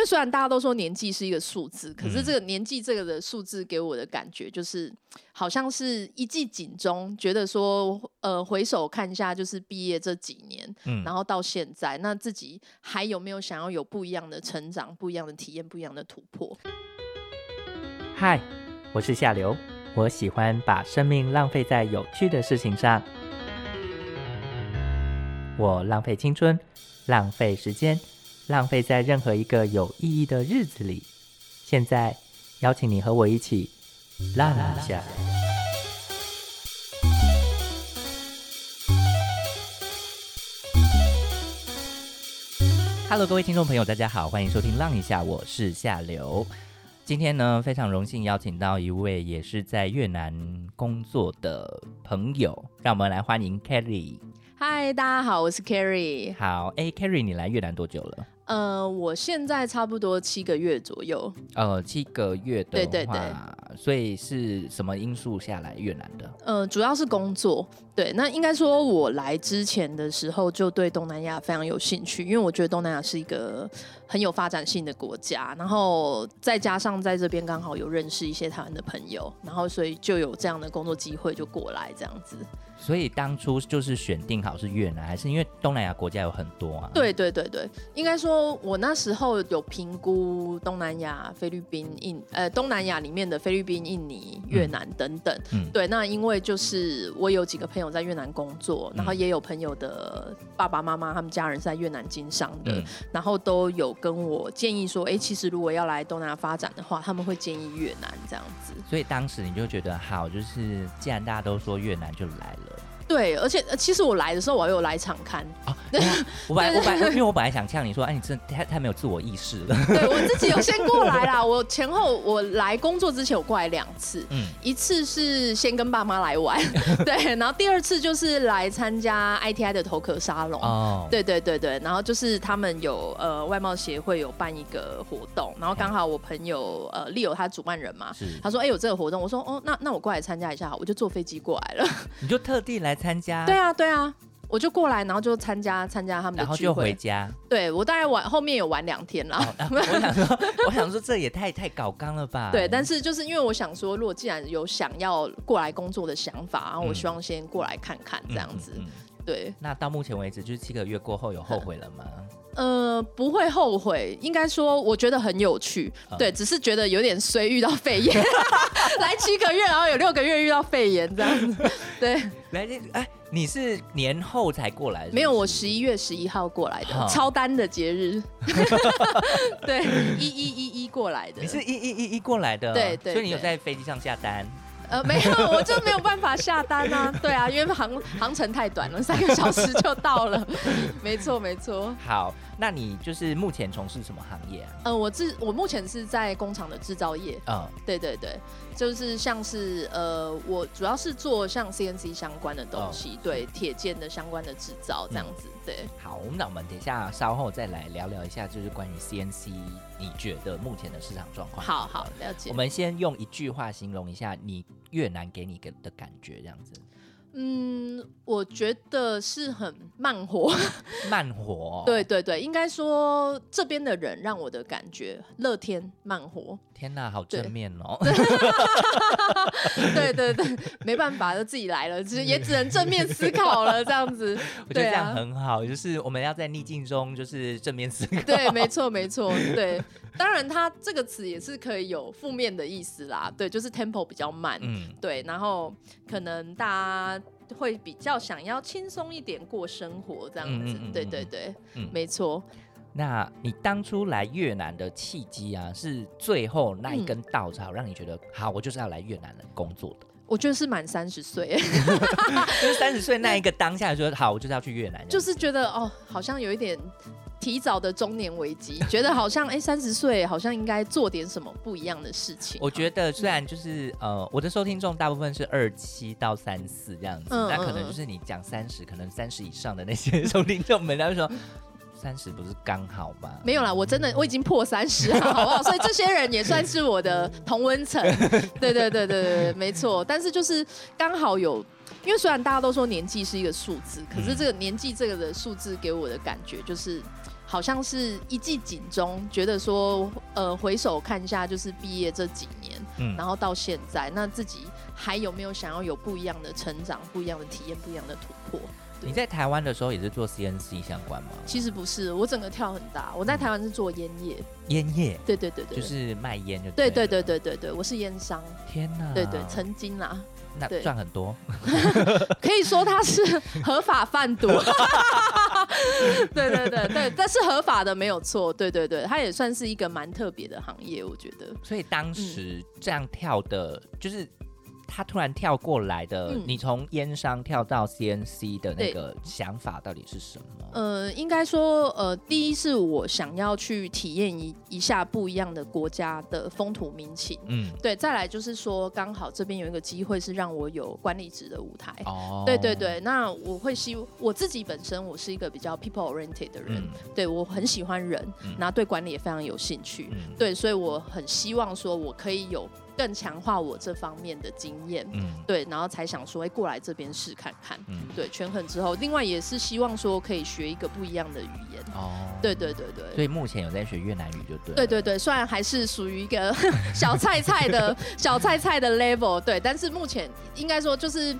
因为虽然大家都说年纪是一个数字，可是嗯这个年纪这个的数字给我的感觉就是，好像是一记警钟，觉得说，呃，回首看一下，就是毕业这几年，嗯然后到现在，那自己还有没有想要有不一样的成长、不一样的体验、不一样的突破？嗨，我是夏流，我喜欢把生命浪费在有趣的事情上。我浪费青春，浪费时间，浪费在任何一个有意义的日子里。现在，邀请你和我一起浪一下。Hello，各位听众朋友，大家好，欢迎收听《浪一下》，我是夏流。今天呢，非常荣幸邀请到一位也是在越南工作的朋友，让我们来欢迎 Kerry。嗨，大家好，我是 Carrie。好，哎，Kerry，你来越南多久了？呃，我现在差不多七个月左右。呃，七个月的话，对对对所以是什么因素下来越南的？呃，主要是工作。对，那应该说，我来之前的时候就对东南亚非常有兴趣，因为我觉得东南亚是一个很有发展性的国家，然后再加上在这边刚好有认识一些台湾的朋友，然后所以就有这样的工作机会就过来这样子。所以当初就是选定好是越南，还是因为东南亚国家有很多啊？，对对对对，应该说，我那时候有评估东南亚、菲律宾、印呃东南亚里面的菲律宾、印尼、越南等等。嗯对，那因为就是我有几个朋友在越南工作，然后嗯也有朋友的爸爸妈妈他们家人是在越南经商的，嗯然后都有跟我建议说，哎，其实如果要来东南亚发展的话，他们会建议越南这样子。所以当时你就觉得好，就是既然大家都说越南，就来了。对，而且呃其实我来的时候，我还有来场看，哦，我本来我本来因为我本来想呛你说，哎，你真的太太没有自我意识了。对我自己有先过来啦。我前后我来工作之前我过来两次，嗯，一次是先跟爸妈来玩，对，然后第二次就是来参加 ITI 的头壳沙龙。哦，对对对对，然后就是他们有呃外贸协会有办一个活动，然后刚好我朋友呃 Leo 他主办人嘛，是，他说哎、有这个活动，我说哦那那我过来参加一下好，我就坐飞机过来了。你就特地来参加，对啊对啊，我就过来，然后就参加参加他们的聚然后就回会。家。对我大概玩后面有玩两天啦。哦啊 我想说，我想说这也太太搞纲了吧？对，但是就是因为我想说，如果既然有想要过来工作的想法，然后我嗯希望先过来看看这样子。嗯嗯嗯对，那到目前为止，就是七个月过后，有后悔了吗？呃，不会后悔，应该说我觉得很有趣。嗯对，只是觉得有点衰，遇到肺炎，来七个月，然后有六个月遇到肺炎这样子。对，来，这哎，你是年后才过来是不是没有，我十一月十一号过来的好，超单的节日。对，一一一一过来的。你是一一一一过来的，对对所以你有在飞机上下单。呃，没有，我就没有办法下单啊。对啊，因为航航程太短了，三个小时就到了。没错，没错。好，那你就是目前从事什么行业啊？呃，我制我目前是在工厂的制造业。嗯，对对对，就是像是呃，我主要是做像 CNC 相关的东西，对铁件的相关的制造这样子。对，好，那我们等一下稍后再来聊聊一下，就是关于 CNC，你觉得目前的市场状况？好好了解我。们先用一句话形容一下你越南给你的的感觉，这样子，嗯，我觉得是很慢活。慢活。对，对对，应该说这边的人让我的感觉乐天慢活。天哪，好正面哦。对对对，没办法，就自己来了，只也只能正面思考了，这样子。我觉得这样很好，就是我们要在逆境中就是正面思考。对，没错没错，对。当然，它这个词也是可以有负面的意思啦，对，就是 tempo 比较慢，嗯，对，然后可能大家会比较想要轻松一点过生活，这样子。嗯嗯嗯对对对，嗯没错。那你当初来越南的契机啊，是最后那一根稻草让你觉得、好，我就是要来越南的工作的，我觉得是满三十岁，就是三十岁那一个当下就说好，我就是要去越南，就是觉得哦，好像有一点提早的中年危机，觉得好像哎三十岁好像应该做点什么不一样的事情。我觉得虽然就是呃，我的收听众大部分是二七到三四这样子，嗯那可能就是你讲三十，可能三十以上的那些 收听众们，他会说三十不是刚好吗？没有啦，我真的我已经破三十了，好不好？所以这些人也算是我的同温层。对对对对对对，没错。但是就是刚好有，因为虽然大家都说年纪是一个数字，可是这个年纪这个的数字给我的感觉就是。好像是一记警钟，觉得说，呃，回首看一下，就是毕业这几年，嗯然后到现在，那自己还有没有想要有不一样的成长、不一样的体验、不一样的突破？你在台湾的时候也是做 CNC 相关吗？其实不是，我整个跳很大。我在台湾是做烟业，烟叶，对对对对，就是卖烟就对对对了。对对对对，我是烟商，天哪！对对，曾经啦，那对赚很多。可以说他是合法贩毒，对对对对，但是合法的没有错，对对对，它也算是一个蛮特别的行业，我觉得。所以当嗯时这样跳的，就是他突然跳过来的，嗯。你从烟商跳到 CNC 的那个想法到底是什么？呃，应该说，呃，第一是我想要去体验一一下不一样的国家的风土民情，嗯，对，再来就是说，刚好这边有一个机会是让我有管理职的舞台。哦，对对，对，那我会希我自己本身我是一个比较 people oriented 的人，嗯。对我很喜欢人，嗯。然后对管理也非常有兴趣，嗯，对，所以我很希望说我可以有更强化我这方面的经验，嗯。对，然后才想说，哎、过来这边试看看，嗯，对，权衡之后，另外也是希望说可以学一个不一样的语言，哦，对对对对。所以目前有在学越南语就对了，对对对，虽然还是属于一个 小菜菜的 小菜菜的 level，对，但是目前应该说就是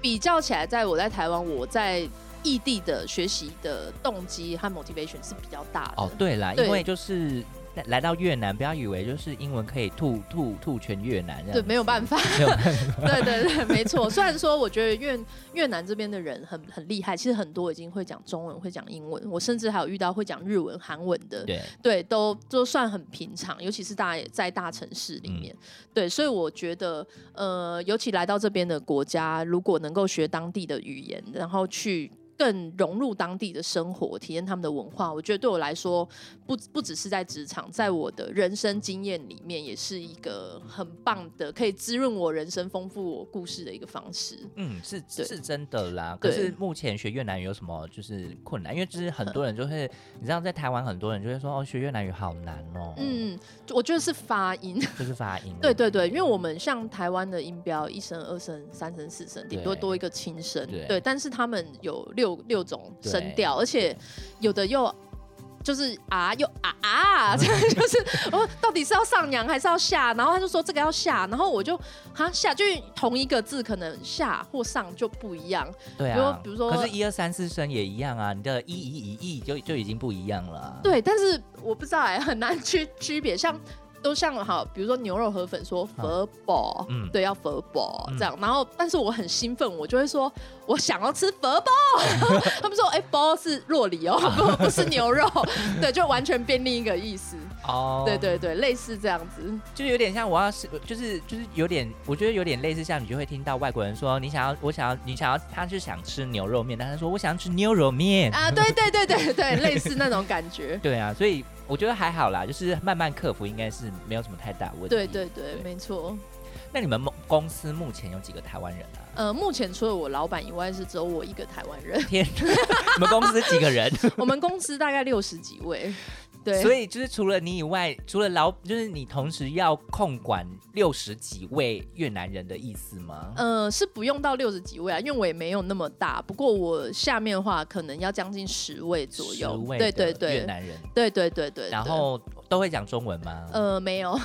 比较起来，在我在台湾，我在异地的学习的动机和 motivation 是比较大的。哦，对啦，对。因为就是来来到越南，不要以为就是英文可以吐吐吐全越南这样，对，没有办法，没有办法，对对对，没错。虽然说我觉得越越南这边的人很很厉害，其实很多已经会讲中文、会讲英文，我甚至还有遇到会讲日文、韩文的，对，对，都都算很平常，尤其是大在大城市里面。对，所以我觉得，呃，尤其来到这边的国家，如果能够学当地的语言，然后去。更融入当地的生活，体验他们的文化，我觉得对我来说，不不只是在职场，在我的人生经验里面，也是一个很棒的，可以滋润我人生、丰富我故事的一个方式。嗯，是是真的啦。可是目前学越南语有什么就是困难？因为就是很多人就会，你知道，在台湾很多人就会说，哦，学越南语好难哦。嗯，嗯，我觉得是发音。就是发音。对对对，因为我们像台湾的音标，一声、二声、三声、四声，顶多多一个轻声，对对。但是他们有六六六种声对调，而且有的又就是啊又啊啊，这 样就是我，到底是要上扬还是要下？然后他就说这个要下，然后我就哈下，就同一个字可能下或上就不一样。对啊，比如比如说可是一二三四声也一样啊，你的一一一一就就已经不一样了啊。对，但是我不知道哎、很难区区别，像。都像好，比如说牛肉河粉说 verbal，、嗯对，要 verbal、嗯这样。然后，但是我很兴奋，我就会说我想要吃 verbal。他们说，哎、包是洛里哦，不 不是牛肉，对，就完全变另一个意思。哦，对，对对，类似这样子。就有点像我要是就是就是有点，我觉得有点类似像你就会听到外国人说你想要我想要你想要他是想吃牛肉面，但他说我想要吃牛肉面。啊，对对对对对，类似那种感觉。对啊，所以我觉得还好啦，就是慢慢克服，应该是没有什么太大问题。对对对，没错。那你们公司目前有几个台湾人啊？呃，目前除了我老板以外，是只有我一个台湾人。天，你们公司几个人？我们公司大概六十几位。对，所以就是除了你以外，除了老，就是你同时要控管六十几位越南人的意思吗？呃，是不用到六十几位啊，因为我也没有那么大。不过我下面的话，可能要将近十位左十右。位对对的越，南人，对对对对。对然后都会讲中文吗？呃，没有，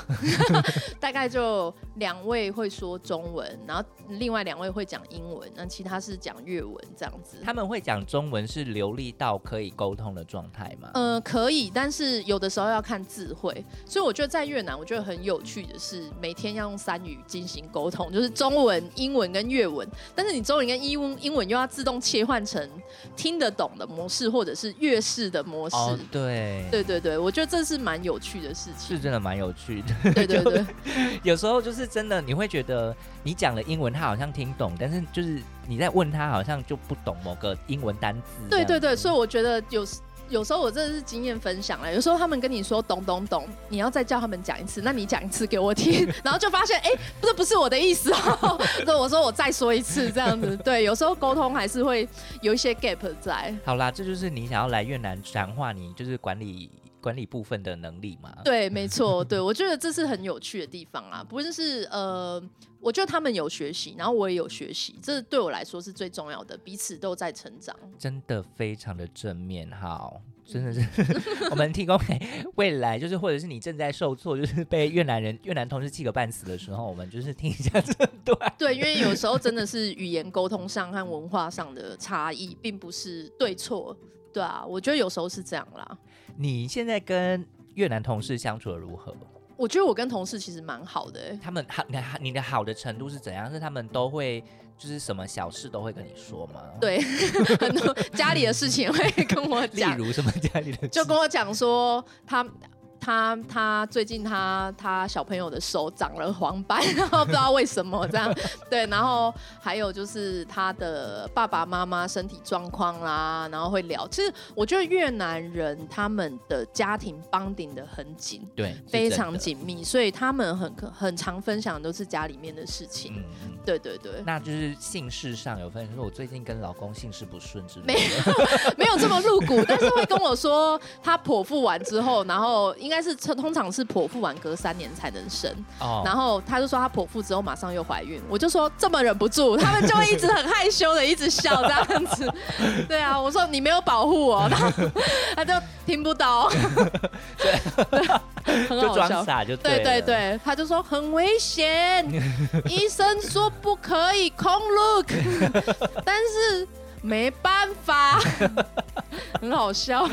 大概就两位会说中文，然后另外两位会讲英文，那其他是讲粤文这样子。他们会讲中文是流利到可以沟通的状态吗？呃，可以，但是有的时候要看智慧，所以我觉得在越南，我觉得很有趣的是，每天要用三语进行沟通，就是中文、英文跟粤文。但是你中文跟英文英文又要自动切换成听得懂的模式，或者是粤式的模式。哦，对，对对对，我觉得这是蛮有趣的事情。是真的蛮有趣的。对对对，有时候就是真的，你会觉得你讲了英文，他好像听懂，但是就是你在问他，好像就不懂某个英文单词。对对对，所以以我觉得有时有时候我真的是经验分享了。有时候他们跟你说懂懂懂，你要再叫他们讲一次，那你讲一次给我听，然后就发现哎，这不是我的意思哦。对，我说我再说一次这样子。对，有时候沟通还是会有一些 gap 在。好啦，这就是你想要来越南强化你就是管理管理部分的能力嘛。对，没错，对我觉得这是很有趣的地方啊，不论是呃，我觉得他们有学习，然后我也有学习，这对我来说是最重要的，彼此都在成长。真的非常的正面，好，真的是 我们提供给未来，就是或者是你正在受挫，就是被越南人越南同事气个半死的时候，我们就是听一下这段。对，因为有时候真的是语言沟通上和文化上的差异，并不是对错。对啊，我觉得有时候是这样啦。你现在跟越南同事相处的如何？我觉得我跟同事其实蛮好的、欸，他们好，你你的好的程度是怎样？是他们都会就是什么小事都会跟你说吗？，对，很多家里的事情会跟我例讲，如什么家里的事就跟我讲说他。他他最近他他小朋友的手长了黄斑，然后不知道为什么这样，对，然后还有就是他的爸爸妈妈身体状况啦，然后会聊。其实我觉得越南人他们的家庭绑定的很紧，对，非。常紧密，所以他们很很常分享都是家里面的事情。嗯，嗯对对对，那就是姓氏上有分，说我最近跟老公姓氏不顺之类没有。没有这么露骨，但是会跟我说他剖腹完之后，然后应该是通常是剖腹完隔三年才能生，哦。然后他就说他剖腹之后马上又怀孕，我就说这么忍不住，他们就一直很害羞的一直笑这样子，对啊，我说你没有保护我，然后 他就听不懂，对，很好笑。傻就对对对，他就说很危险，医生说不可以空 look，但是没办法，很好笑。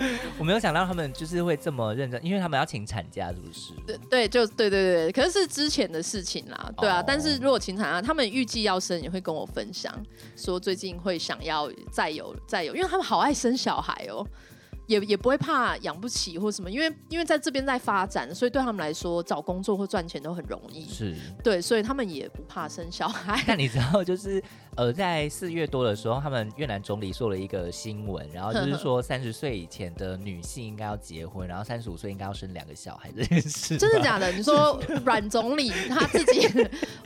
我没有想到他们就是会这么认真，因为他们要请产假，是不是？对对，就对对对，可是是之前的事情啦，对啊。哦但是如果请产假，他们预计要生，也会跟我分享，说最近会想要再有再有，因为他们好爱生小孩哦。也也不会怕养不起或什么，因为因为在这边在发展，所以对他们来说找工作或赚钱都很容易。是。对，所以他们也不怕生小孩。那你知道，就是呃，在四月多的时候，他们越南总理做了一个新闻，然后就是说三十岁以前的女性应该要结婚，然后三十五岁应该要生两个小孩这件事。真的假的？你说阮总理他自己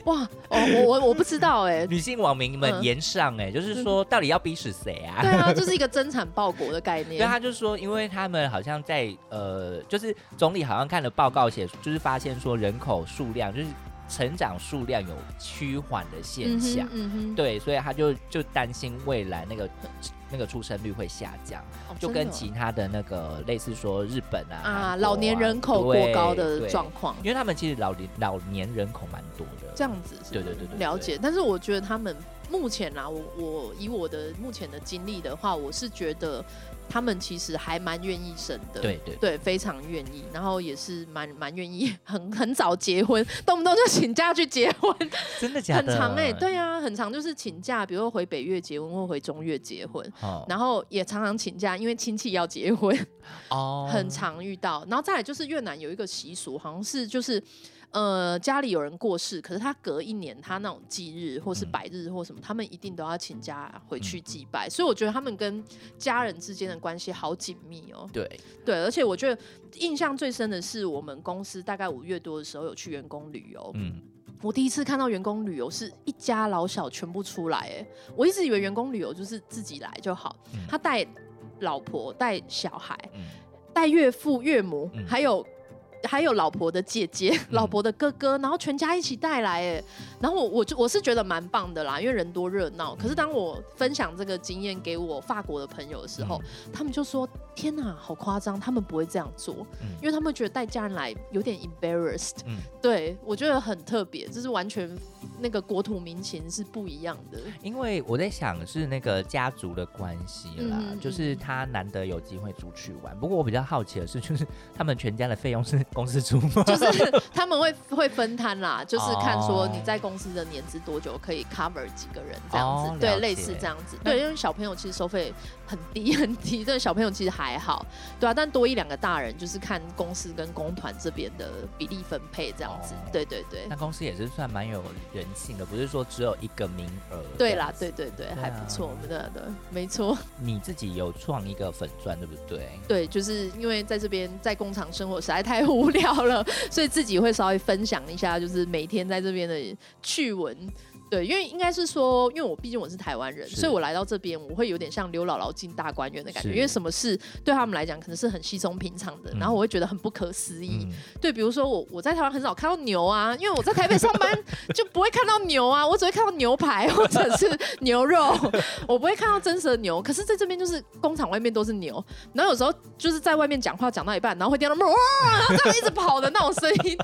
哇？哦，我我我不知道哎、女性网民们嗯言上哎、就是说到底要逼死谁啊？对啊，就是一个增产报国的概念对，念。他就说，因为他们好像在呃，就是总理好像看了报告写，就是发现说人口数量就是成长数量有趋缓的现象。嗯哼，对，所以他就就担心未来那个那个出生率会下降，哦就跟其他的那个类似说日本啊啊老年人口过高的状况，因为他们其实老年老年人口蛮多的。这样子是是？对对对对对。了解。但是我觉得他们目前啦，我我以我的目前的经历的话，我是觉得他们其实还蛮愿意生的。对对对，非常愿意，然后也是蛮蛮愿意，很很早结婚，动不动就请假去结婚，真的假的？很长哎、对啊，很长，就是请假，比如说回北越结婚或回中越结婚，哦然后也常常请假，因为亲戚要结婚，哦很常遇到。然后再来就是越南有一个习俗，好像是就是。呃，家里有人过世，可是他隔一年，他那种忌日或是嗯百日或什么，他们一定都要请假回去祭拜。所以我觉得他们跟家人之间的关系好紧密哦。对，对，而且我觉得印象最深的是，我们公司大概五月多的时候有去员工旅游，嗯，我第一次看到员工旅游是一家老小全部出来，哎，我一直以为员工旅游就是自己来就好，嗯他带老婆、带小孩、嗯带岳父、岳母，嗯还有。还有老婆的姐姐、老婆的哥哥，然后全家一起带来，哎，然后我我就我是觉得蛮棒的啦，因为人多热闹。可是当我分享这个经验给我法国的朋友的时候，他们就说：“天哪，好夸张！他们不会这样做，嗯因为他们觉得带家人来有点 embarrassed。嗯对我觉得很特别，这是完全那个国土民情是不一样的。因为我在想是那个家族的关系啦，就是他难得有机会出去玩。不过我比较好奇的是，就是他们全家的费用是公司出吗？就是他们会会分摊啦，就是看说哦你在公司的年资多久可以 cover 几个人这样子，对，类似这样子。对，因为小朋友其实收费很低 很低，这小朋友其实还好，对啊，但多一两个大人就是看公司跟工团这边的比例分配这样子。哦对对对那，公司也是算蛮有人性的，不是说只有一个名额。对啦，。对对对，还不错，我们的对，没错。你自己有创一个粉钻，对不对？对，就是因为在这边在工厂生活实在太无聊了，所以自己会稍微分享一下，就是每天在这边的趣闻。对，因为应该是说，因为我毕竟我是台湾人，所以我来到这边，我会有点像刘姥姥进大观园的感觉，因为什么事对他们来讲可能是很稀松平常的，然后我会觉得很不可思议。嗯，对，比如说我我在台湾很少看到牛啊，因为我在台北上班 就不会看到牛啊，我只会看到牛排或者是牛肉，我不会看到真实的牛。可是在这边就是工厂外面都是牛，然后有时候就是在外面讲话讲到一半，然后会听到哇，然后这样一直跑的那种声音，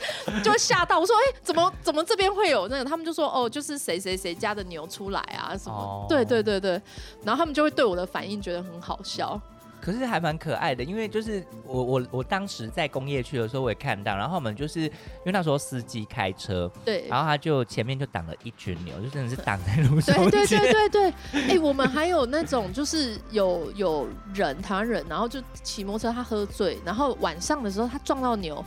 就会吓到。我说哎、怎么怎么这边会有那个？他们就说哦，就是谁谁谁谁家的牛出来啊什么。哦对对对对，然后他们就会对我的反应觉得很好笑。可是还蛮可爱的，因为就是我我我当时在工业区的时候我也看到，然后我们就是因为那时候司机开车，对，然后他就前面就挡了一群牛，就真的是挡在路上对 对。对对对，哎、我们还有那种就是有有人台湾人，然后就骑摩托车，他喝醉，然后晚上的时候他撞到牛，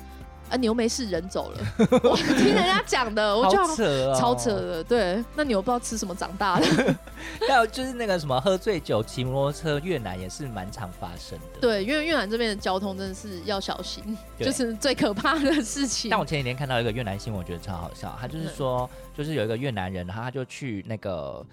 啊牛没事，人走了。我听人家讲的，我就好扯哦，超扯的。对，那牛不知道吃什么长大的。还有就是那个什么喝醉酒骑摩托车，越南也是蛮常发生的。对，因为越南这边的交通真的是要小心，就是最可怕的事情但。我前几天看到一个越南新闻，我觉得超好笑。他就是说，就是有一个越南人，然后他就去那个，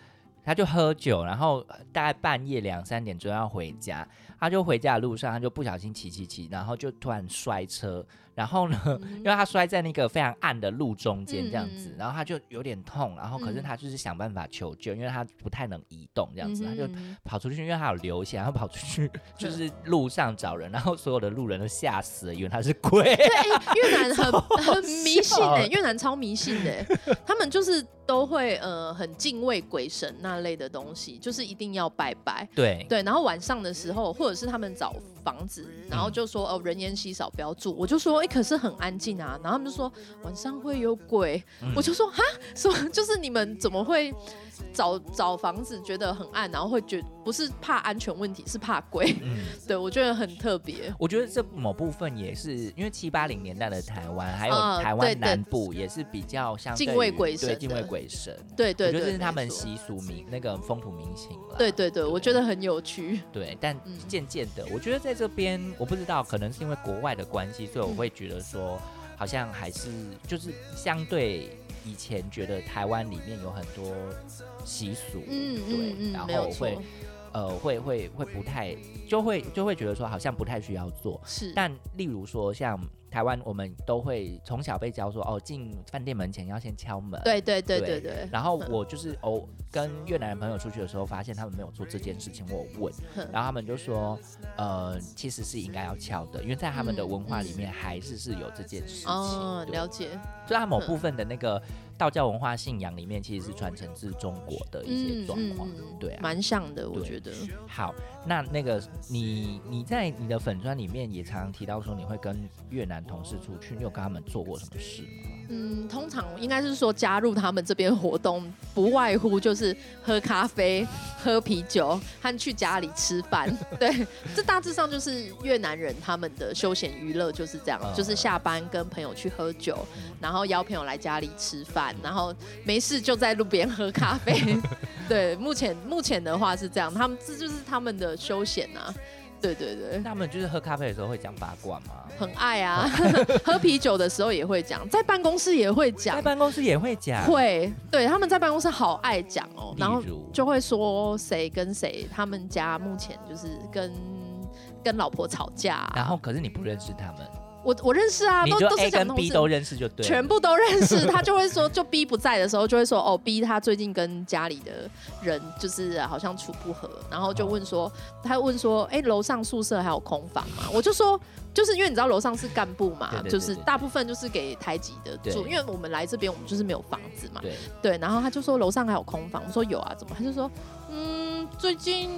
他就喝酒，然后大概半夜两三点钟要回家，他就回家的路上，他就不小心骑骑骑，然后就突然摔车，然后呢，因为他摔在那个非常暗的路中间这样子，然后他就有点痛，然后可是嗯他就是想办法求救，因为他不太能移动这样子，他就嗯跑出去，因为他有流血，然后跑出去 就是路上找人，然后所有的路人都吓死了，以为他是鬼。对，哎越南很很迷信笑哎、越南超迷信的、他们就是都会呃很敬畏鬼神那类的东西，就是一定要拜拜。对对，然后晚上的时候，或者是他们找房子，然后就说哦人烟稀少，不要住。我就说哎、可是很安静啊。然后他们就说晚上会有鬼，嗯我就说哈什么？就是你们怎么会找找房子觉得很暗，然后会觉不是怕安全问题，是怕鬼？嗯。对我觉得很特别。我觉得这某部分也是因为七八零年代的台湾，还有啊台湾南部也是比较相对于敬畏鬼神对敬畏鬼神。对对对，我觉得这是他们习俗民那个风土民情了。对对对，我觉得很有趣。对，但嗯渐渐的，我觉得在这边，我不知道，可能是因为国外的关系，所以我会觉得说，好像还是就是相对以前觉得台湾里面有很多习俗，嗯对，嗯嗯，然后会，呃会会会不太就会就会觉得说好像不太需要做，是，但例如说像台湾，我们都会从小被教说，哦，进饭店门前要先敲门。。对对对对对对。然后我就是哦，跟越南的朋友出去的时候，发现他们没有做这件事情，我问，然后他们就说，呃，其实是应该要敲的，因为在他们的嗯文化里面还是是有这件事情。哦，了解。所以它某部分的那个道教文化信仰里面，其实是传承自中国的一些状况。对啊，蛮像的，我觉得。好，那那个你你在你的粉砖里面也常常提到说你会跟越南同事出去，你有跟他们做过什么事吗？嗯，通常应该是说加入他们这边活动，不外乎就是喝咖啡、喝啤酒和去家里吃饭。对，这大致上就是越南人他们的休闲娱乐就是这样，嗯就是下班跟朋友去喝酒，然后邀朋友来家里吃饭，然后没事就在路边喝咖啡。对，目前目前的话是这样，他们这就是他们的休闲啊。对对对。那他们就是喝咖啡的时候会讲八卦吗？很爱啊，喝啤酒的时候也会讲，在办公室也会讲。在，办公室也会讲，会，对他们在办公室好爱讲哦，然后就会说谁跟谁，他们家目前就是跟跟老婆吵架啊、然后可是你不认识他们，我我认识啊，都都是讲同 B 事。都认识就对，全部都认识，他就会说，就 B 不在的时候，就会说哦，B 他最近跟家里的人就是好像处不和，然后就问说，他问说，哎、楼上宿舍还有空房吗？我就说，就是因为你知道楼上是干部嘛，就是大部分就是给台籍的住，因为我们来这边我们就是没有房子嘛，对，对，然后他就说楼上还有空房，我说有啊，怎么？他就说，嗯，最近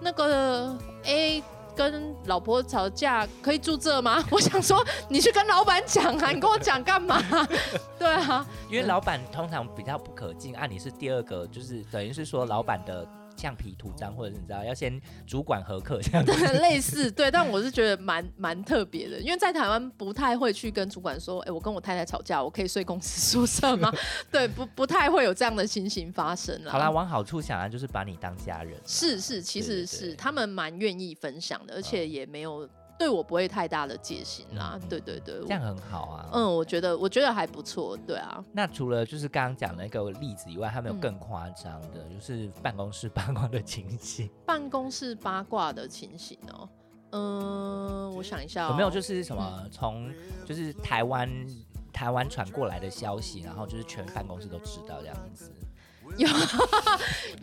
那个 A 跟老婆吵架，可以住这吗？我想说，你去跟老板讲啊，你跟我讲干嘛？对啊，因为老板通常比较不可敬，按，你是第二个，就是等于是说老板的橡皮图章，或者是你知道要先主管合课这样子。对，类似对，但我是觉得蛮蛮特别的，因为在台湾不太会去跟主管说，哎、我跟我太太吵架，我可以睡公司宿舍吗？对，不不太会有这样的情形发生了。好啦，往好处想啊，就是把你当家人。是是，其实是对他们蛮愿意分享的，而且也没有对我不会太大的戒心啦。嗯对对对，这样很好啊。嗯，我觉得我觉得还不错，对啊。那除了就是刚刚讲的那个例子以外，还有没有嗯更夸张的，就是办公室八卦的情形？办公室八卦的情形哦，嗯，我想一下、哦，有没有就是什么从就是台湾台湾传过来的消息，然后就是全办公室都知道这样子？有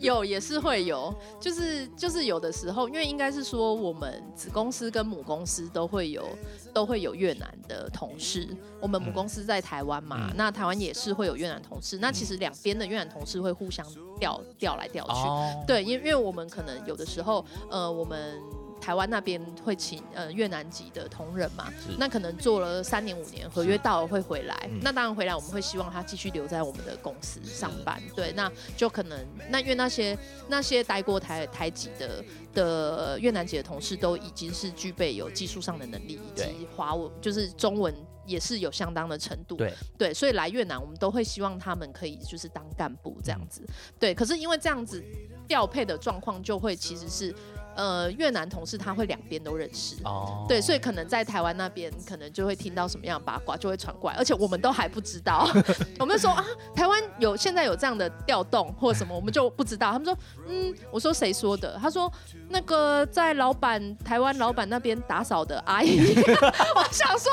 有也是会有，就是就是有的时候，因为应该是说我们子公司跟母公司都会有都会有越南的同事，我们母公司在台湾嘛，嗯。那台湾也是会有越南同事，那其实两边的越南同事会互相调调来调去，哦，对，因为因为我们可能有的时候，呃，我们台湾那边会请呃越南籍的同仁嘛，那可能做了三年五年，合约到了会回来。嗯那当然回来，我们会希望他继续留在我们的公司上班。对，那就可能那因为那些那些待过台台籍的的越南籍的同事都已经是具备有技术上的能力，以及华文就是中文。也是有相当的程度，对对，所以来越南我们都会希望他们可以就是当干部这样嗯子，对。可是因为这样子调配的状况，就会其实是呃越南同事他会两边都认识。哦，对，所以可能在台湾那边，可能就会听到什么样的八卦，就会传过来，而且我们都还不知道。我们就说啊，台湾有现在有这样的调动或什么，我们就不知道。他们说，嗯，我说谁说的？他说那个在老板台湾老板那边打扫的阿姨。我想说，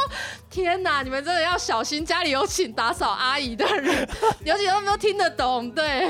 天哪，你们真的要小心，家里有请打扫阿姨的人，尤其他们都听得懂，对，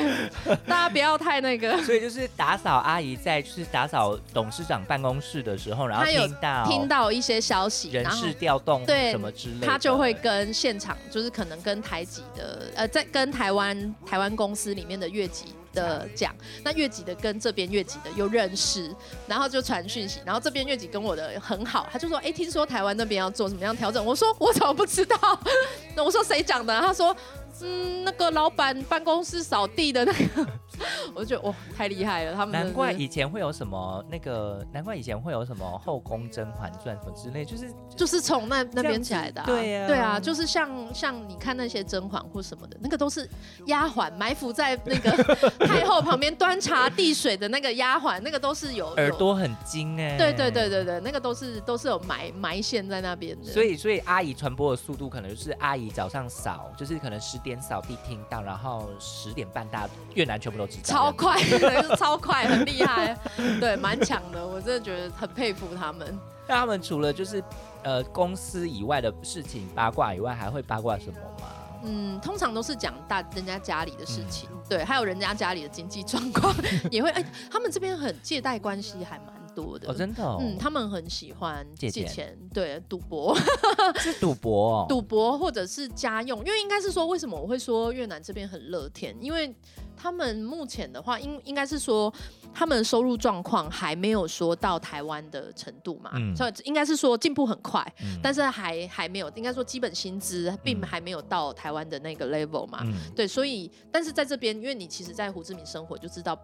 大家不要太那个。所以就是打扫阿姨在就是打扫董事长办公室的时候，然后听到听到一些消息，人事调动对什么之类的，他就会跟现场，就是可能跟台籍的，呃，在跟台湾台湾公司里面的越籍的讲，那越籍的跟这边越籍的又认识，然后就传讯息，然后这边越籍跟我的很好，他就说，哎、听说台湾那边要做什么样调整，我说我怎么不知道？那我说谁讲的？他说。嗯，那个老板办公室扫地的那个，我就觉得哇，太厉害了，他们难怪以前会有什么那个，难怪以前会有什么《后宫甄嬛传》什么之类，就是就是从那那边起来的、啊，对啊。对啊，就是像像你看那些甄嬛或什么的，那个都是丫鬟埋伏在那个 太后旁边端茶递水的那个丫鬟，那个都是有有。耳朵很精哎、对对对对对，那个都是都是有埋埋线在那边的，所以，所以阿姨传播的速度可能就是阿姨早上扫，就是可能十点扫地听到，然后十点半大越南全部都知道，超快，超快，很厉害，对，蛮强的，我真的觉得很佩服他们。那他们除了就是呃公司以外的事情八卦以外，还会八卦什么吗？嗯，通常都是讲大人家家里的事情，嗯对，还有人家家里的经济状况 也会，哎、他们这边很借贷关系还蛮多的，哦，真的哦，嗯，他们很喜欢借钱借钱，对，赌博、是赌博哦，赌博或者是家用，因为应该是说，为什么我会说越南这边很乐天？因为他们目前的话，应应该是说他们收入状况还没有说到台湾的程度嘛，嗯。所以应该是说进步很快，嗯。但是还还没有，应该说基本薪资并嗯。还没有到台湾的那个 level 嘛，嗯。对，所以但是在这边，因为你其实，在胡志明生活就知道。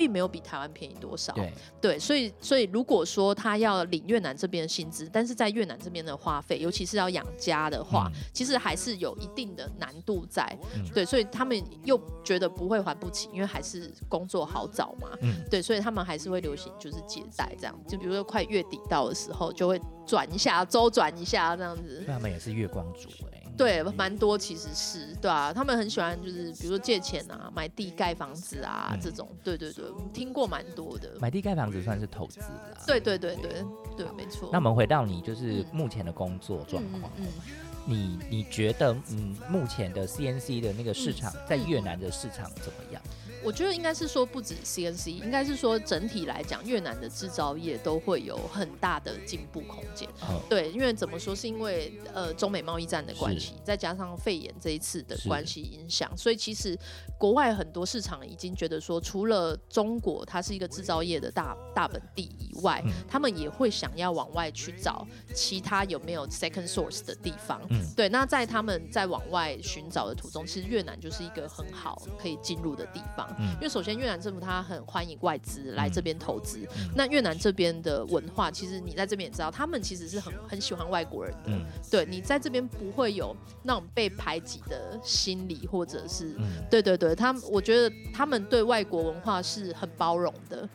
并没有比台湾便宜多少，对，对，所以所以如果说他要领越南这边的薪资，但是在越南这边的花费，尤其是要养家的话，嗯其实还是有一定的难度在。嗯对，所以他们又觉得不会还不起，因为还是工作好找嘛。嗯对，所以他们还是会流行就是借贷这样，就比如说快月底到的时候，就会转一下，周转一下这样子所以。他们也是月光族哎、对，蛮多其实是对啊，他们很喜欢就是比如说借钱啊、买地盖房子啊、嗯这种，对对对，听过蛮多的。买地盖房子算是投资啦。对对对对对，没错。那我们回到你就是嗯目前的工作状况，嗯嗯你你觉得嗯目前的 CNC 的那个市场、在越南的市场怎么样？我觉得应该是说不止 CNC，应该是说整体来讲，越南的制造业都会有很大的进步空间。哦，对，因为怎么说，是因为呃中美贸易战的关系，再加上肺炎这一次的关系影响，所以其实国外很多市场已经觉得说，除了中国它是一个制造业的大大本地以外，嗯他们也会想要往外去找其他有没有 second source 的地方。嗯对，那在他们在往外寻找的途中，其实越南就是一个很好可以进入的地方。嗯因为首先越南政府它很欢迎外资来这边投资，嗯那越南这边的文化，其实你在这边也知道，他们其实是很很喜欢外国人的。嗯对你在这边不会有那种被排挤的心理，或者是、嗯，对对对，他们我觉得他们对外国文化是很包容的。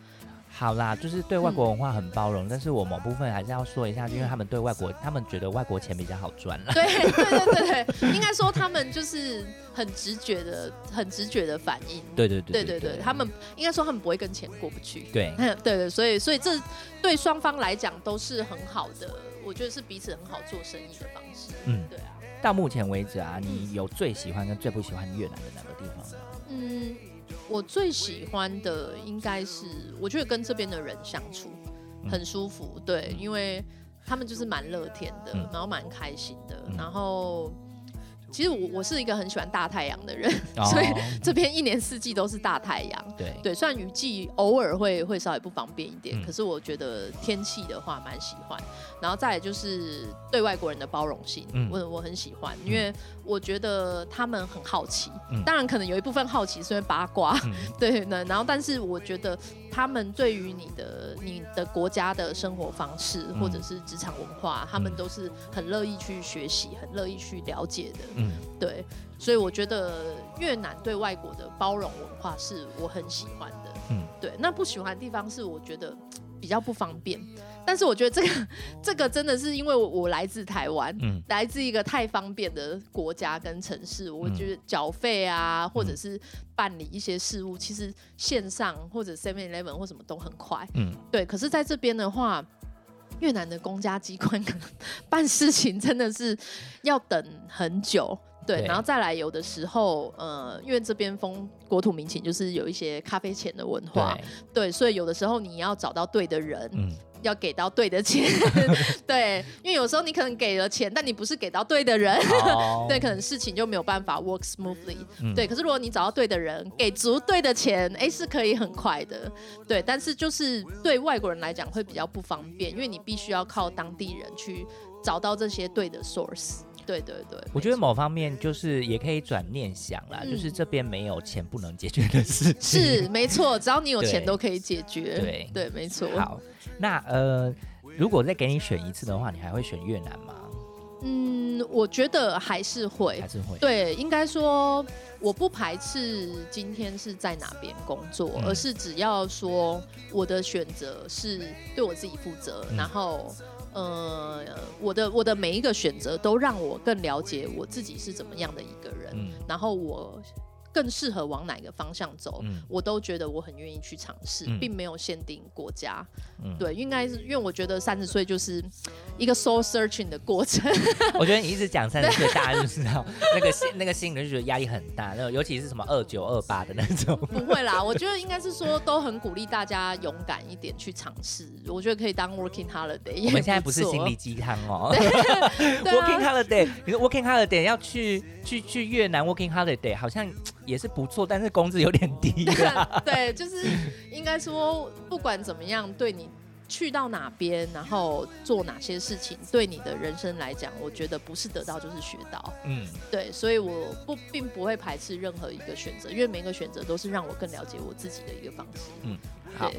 好啦，就是对外国文化很包容，但是我某部分还是要说一下，因为他们对外国，他们觉得外国钱比较好赚了。对对对对对，应该说他们就是很直觉的、很直觉的反应。对对对对对对，他们应该说他们不会跟钱过不去。对对对，所以所以这对双方来讲都是很好的，我觉得是彼此很好做生意的方式。嗯，对啊。到目前为止啊，你有最喜欢跟最不喜欢越南的哪个地方吗？嗯。我最喜欢的应该是，我觉得跟这边的人相处很舒服，对，因为他们就是蛮乐天的，然后蛮开心的，然后。其实我我是一个很喜欢大太阳的人，所以这边一年四季都是大太阳。对对，虽然雨季偶尔会会稍微不方便一点，可是我觉得天气的话蛮喜欢。然后再来就是对外国人的包容性，我我很喜欢，因为我觉得他们很好奇。当然可能有一部分好奇是因为八卦，对呢。然后但是我觉得他们对于你的你的国家的生活方式或者是职场文化，他们都是很乐意去学习，很乐意去了解的。嗯对，所以我觉得越南对外国的包容文化是我很喜欢的。嗯，对，那不喜欢的地方是我觉得比较不方便。但是我觉得这个这个真的是因为我我来自台湾，嗯，来自一个太方便的国家跟城市，我觉得缴费啊，或者是办理一些事务，其实线上或者 Seven Eleven 或什么都很快。嗯，对。可是在这边的话。越南的公家机关 可能办事情真的是要等很久，对，然后再来有的时候，呃，因为这边风国土民情就是有一些咖啡钱的文化，对，所以有的时候你要找到对的人。要给到对的钱，对，因为有时候你可能给了钱，但你不是给到对的人，对，可能事情就没有办法 work smoothly，对。可是如果你找到对的人，给足对的钱，哎，是可以很快的，对。但是就是对外国人来讲会比较不方便，因为你必须要靠当地人去找到这些对的 source。对对对，我觉得某方面就是也可以转念想啦，就是这边没有钱不能解决的事情，是没错，只要你有钱都可以解决。对对，没错。好，那呃，如果再给你选一次的话，你还会选越南吗？嗯，我觉得还是会，还是会。对，应该说我不排斥今天是在哪边工作，而是只要说我的选择是对我自己负责，然后。呃，我的我的每一个选择都让我更了解我自己是怎么样的一个人，然后我。更适合往哪个方向走，我都觉得我很愿意去尝试，并没有限定国家。对，应该是因为我觉得三十岁就是一个 soul searching 的过程。我觉得你一直讲三十岁，大家就知道 那个心那个心里就觉得压力很大，那尤其是什么二九二八的那种。不会啦，我觉得应该是说都很鼓励大家勇敢一点去尝试。我觉得可以当 working holiday。我们现在不是心理鸡汤哦。working holiday，你说 working holiday 要去去去越南 working holiday，好像。也是不错，但是工资有点低。对，就是应该说，不管怎么样，对你去到哪边，然后做哪些事情，对你的人生来讲，我觉得不是得到就是学到。嗯，对，所以我不并不会排斥任何一个选择，因为每个选择都是让我更了解我自己的一个方式。嗯，好。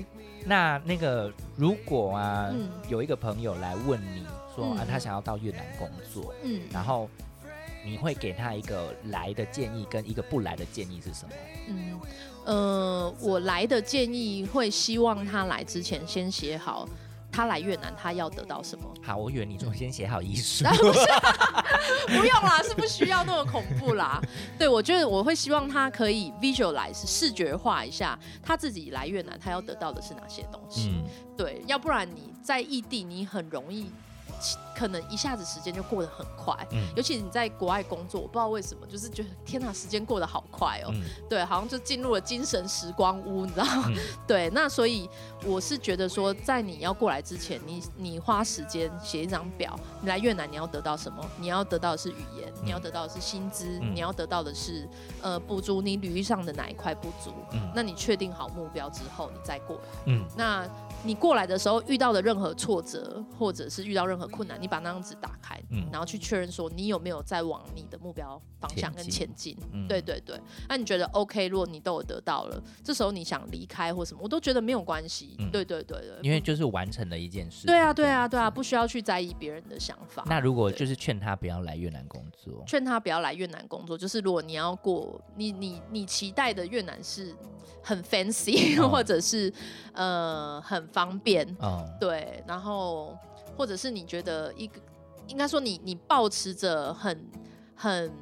那那个如果啊，有一个朋友来问你说啊，他想要到越南工作，嗯，然后。你会给他一个来的建议跟一个不来的建议是什么？嗯，呃，我来的建议会希望他来之前先写好，他来越南他要得到什么。好，我以为你说先写好遗书，不用啦，是不需要那么恐怖啦。对，我觉得我会希望他可以 visualize 视觉化一下他自己来越南他要得到的是哪些东西。嗯，对，要不然你在异地你很容易。可能一下子时间就过得很快，嗯，尤其你在国外工作，我不知道为什么，就是觉得天哪，时间过得好快哦，对，好像就进入了精神时光屋，你知道吗？对，那所以我是觉得说，在你要过来之前，你你花时间写一张表，你来越南你要得到什么？你要得到的是语言，你要得到的是薪资，你要得到的是呃补足你履历上的哪一块不足？嗯，那你确定好目标之后，你再过来，嗯，那你过来的时候遇到的任何挫折，或者是遇到任何困难，你你把那张纸打开，嗯然后去确认说你有没有在往你的目标方向跟前前进。嗯对对对，那你觉得 OK？如果你都有得到了，这时候你想离开或什么，我都觉得没有关系。嗯对对对对，因为就是完成了一件事。对啊对啊对啊，不需要去在意别人的想法。那如果就是劝他不要来越南工作，劝他不要来越南工作，就是如果你要过你你你期待的越南是很 fancy，、哦或者是呃很方便，哦，对，然后或者是你觉得一个应该说你你保持着很很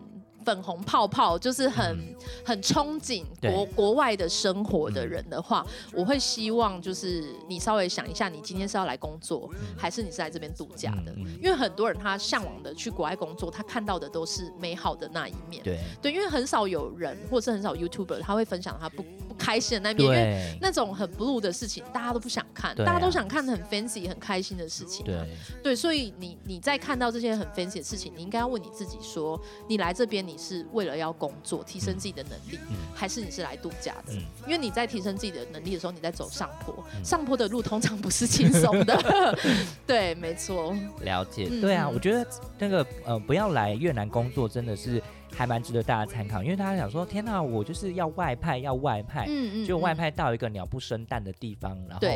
粉红泡泡，就是很、很憧憬国国外的生活的嗯人的话，我会希望就是你稍微想一下，你今天是要来工作，还是你是来这边度假的？因为很多人他向往的去国外工作，他看到的都是美好的那一面。对对，因为很少有人，或是很少 YouTuber，他会分享他不不开心的那一面，因为那种很 blue 的事情，大家都不想看，啊大家都想看很 fancy、很开心的事情、啊。对，对，所以你你在看到这些很 fancy 的事情，你应该要问你自己说，你来这边你是为了要工作、提升自己的能力，嗯还是你是来度假的？嗯因为你在提升自己的能力的时候，你在走上坡，嗯上坡的路通常不是轻松的。对，没错。了解。嗯对啊，嗯我觉得那个呃，不要来越南工作真的是还蛮值得大家参考，因为大家想说，天哪，我就是要外派，要外派，嗯就外嗯。派到一个鸟不生蛋的地方，然后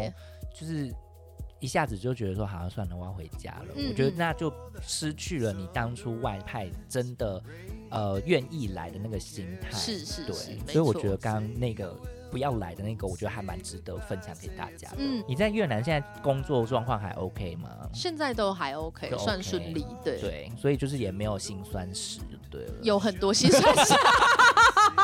就是一下子就觉得说，好像算了，我要回家了。嗯我觉得嗯那就失去了你当初外派真的呃愿意来的那个心态。是是对所以我觉得刚刚那个不要来的那个，我觉得还蛮值得分享给大家的。嗯你在越南现在工作状况还 OK 吗？现在都还 OK，算顺利。对，对，所以就是也没有心酸史，就对了。有很多心酸史。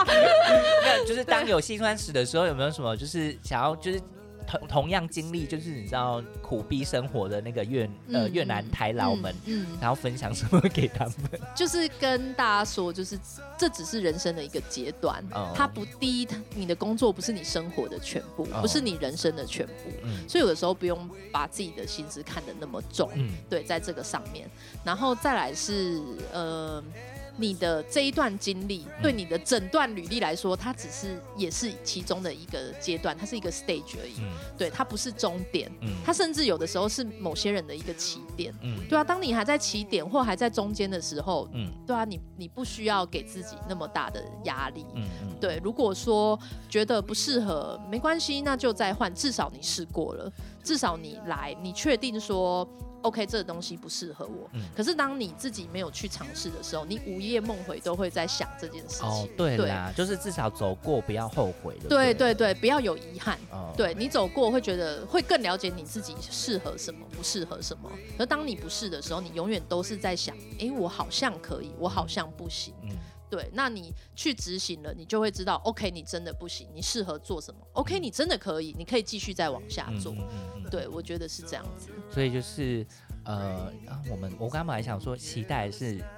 那就是当有心酸史的时候，有没有什么就是想要就是同同样经历，就是你知道苦逼生活的那个越呃嗯越南台劳们，然后分享什么给他们？就是跟大家说，就是这只是人生的一个阶段，哦它不第一，你的工作不是你生活的全部，哦不是你人生的全部，嗯所以有的时候不用把自己的心思看得那么重，嗯对，在这个上面，然后再来是呃。你的这一段经历，嗯对你的整段履历来说，它只是也是其中的一个阶段，它是一个 stage 而已，嗯对，它不是终点，嗯它甚至有的时候是某些人的一个起点。嗯对啊，当你还在起点或还在中间的时候，嗯对啊，你你不需要给自己那么大的压力。嗯嗯，对，如果说觉得不适合，没关系，那就再换。至少你试过了，至少你来，你确定说 OK，这个东西不适合我。嗯可是当你自己没有去尝试的时候，你午夜梦回都会在想这件事情。哦对啦，就是至少走过不要后悔的。对对对，不要有遗憾。哦，对你走过会觉得会更了解你自己适合什么，不适合什么。而当你不是的时候，你永远都是在想，诶，我好像可以，我好像不行。嗯对，那你去执行了，你就会知道，OK，你真的不行，你适合做什么？OK，你真的可以，你可以继续再往下做。对，我觉得是这样子。所以就是呃，啊我们我刚刚本来想说期待是。呃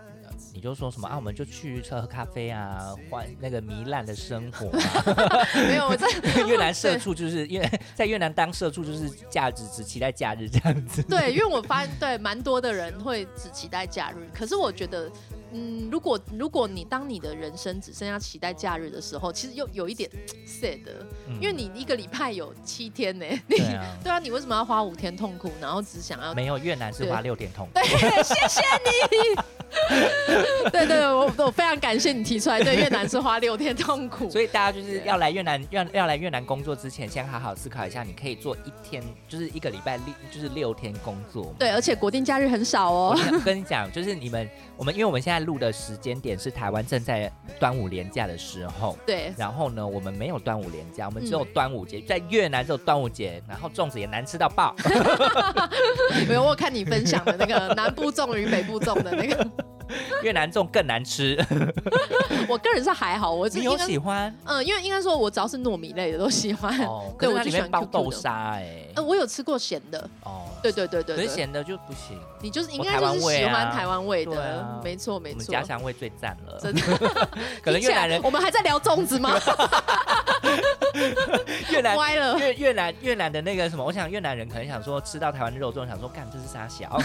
你就说什么啊？我们就去喝咖啡啊，换那个糜烂的生活啊。没有，我在越南社畜就是因为在越南当社畜就是假日只期待假日这样子。对，因为我发现对蛮多的人会只期待假日，可是我觉得，嗯，如果如果你当你的人生只剩下期待假日的时候，其实又有一点 sad，的因为你一个礼拜有七天呢，你 对啊，你为什么要花五天痛苦，然后只想要没有越南是花六天痛苦。对，谢谢你。对对，我我非常感谢你提出来。对，越南是花六天痛苦，所以大家就是要来越南，要要来越南工作之前，先好好思考一下，你可以做一天，就是一个礼拜六，就是六天工作。对，而且国定假日很少我哦。想跟你讲，就是你们我们，因为我们现在录的时间点是台湾正在端午连假的时候，对，然后呢，我们没有端午连假，我们只有嗯端午节，在越南只有端午节，然后粽子也难吃到爆。没有我有看你分享的那个南部粽与北部粽的那个，越南粽更难吃，我个人是还好，我只你有喜欢？嗯，因为应该说，我只要是糯米类的都喜欢。哦，对，我就面包。豆沙哎、嗯，我有吃过咸的，哦，对对对对对，可是咸的就不行，你就是应该就是喜欢台湾味对的啊，没错没错我们家。乡味最赞了。真的，可能越南人我们还在聊粽子吗？越南歪了。越越南越南的那个什么，我想越南人可能想说吃到台湾的肉粽，想说干这是啥小，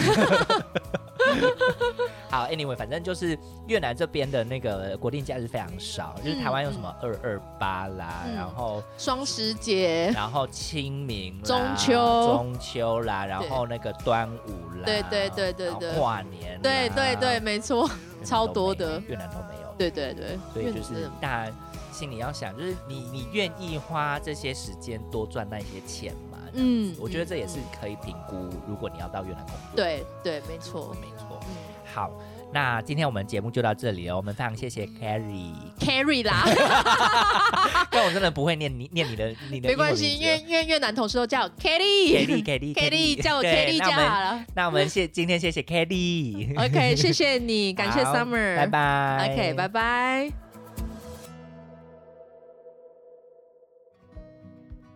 好，Anyway，反正就是越南这边的那个国定假日非常少，就是台湾有什么二二八啦，嗯。然后双十节，然后清明、中秋。中秋啦，然后那个端午啦，对对对对对。跨年啦，对对对，没错，超多的。越南都没有，对对对，所以就是大家心里要想，就是你你愿意花这些时间多赚那些钱吗？嗯我觉得这也嗯是可以评估，如果你要到越南工作，对对，没错。没错。嗯好，那今天我们节目就到这里哦，我们非常谢谢 Carrie。，Carry 啦，但我真的不会念你念你的你的没关系，因为因为越南同事都叫 Kelly 叫我对 Kelly 就好了。那我们谢今天谢谢 Kelly。OK，谢谢你，感谢 Summer，拜。拜。OK，拜拜。